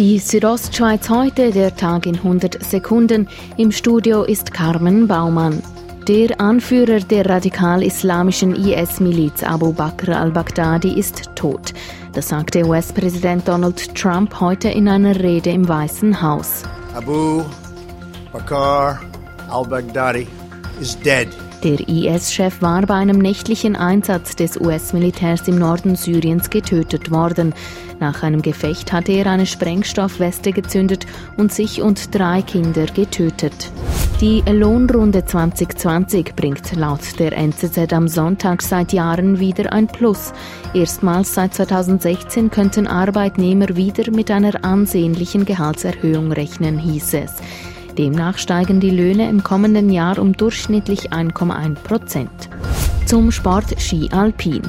Die Südostschweiz heute, der Tag in 100 Sekunden. Im Studio ist Carmen Baumann. Der Anführer der radikal-islamischen IS-Miliz Abu Bakr al-Baghdadi ist tot. Das sagte US-Präsident Donald Trump heute in einer Rede im Weißen Haus. Abu Bakr al-Baghdadi is dead. Der IS-Chef war bei einem nächtlichen Einsatz des US-Militärs im Norden Syriens getötet worden. Nach einem Gefecht hatte er eine Sprengstoffweste gezündet und sich und drei Kinder getötet. Die Lohnrunde 2020 bringt laut der NZZ am Sonntag seit Jahren wieder ein Plus. Erstmals seit 2016 könnten Arbeitnehmer wieder mit einer ansehnlichen Gehaltserhöhung rechnen, hieß es. Demnach steigen die Löhne im kommenden Jahr um durchschnittlich 1,1 Prozent. Zum Sport Ski Alpin.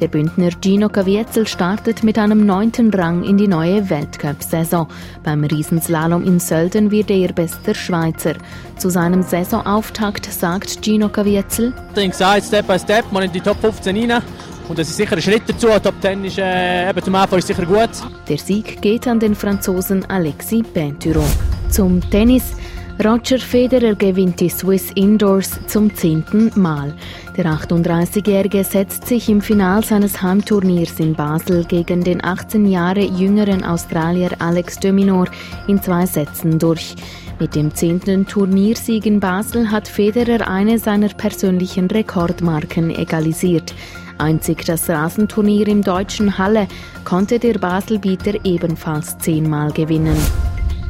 Der Bündner Gino Caviezel startet mit einem neunten Rang in die neue Weltcup-Saison. Beim Riesenslalom in Sölden wird er bester Schweizer. Zu seinem Saisonauftakt sagt Gino Caviezel: Ich habe gesagt, Step by Step, mal in die Top 15 rein. Und das ist sicher ein Schritt dazu. Top 10 ist äh, eben zum Anfang sicher gut. Der Sieg geht an den Franzosen Alexis Pinturo. Zum Tennis. Roger Federer gewinnt die Swiss Indoors zum zehnten Mal. Der 38-Jährige setzt sich im Final seines Heimturniers in Basel gegen den 18 Jahre jüngeren Australier Alex de Minaur in zwei Sätzen durch. Mit dem zehnten Turniersieg in Basel hat Federer eine seiner persönlichen Rekordmarken egalisiert. Einzig das Rasenturnier im deutschen Halle konnte der Baselbieter ebenfalls zehnmal gewinnen.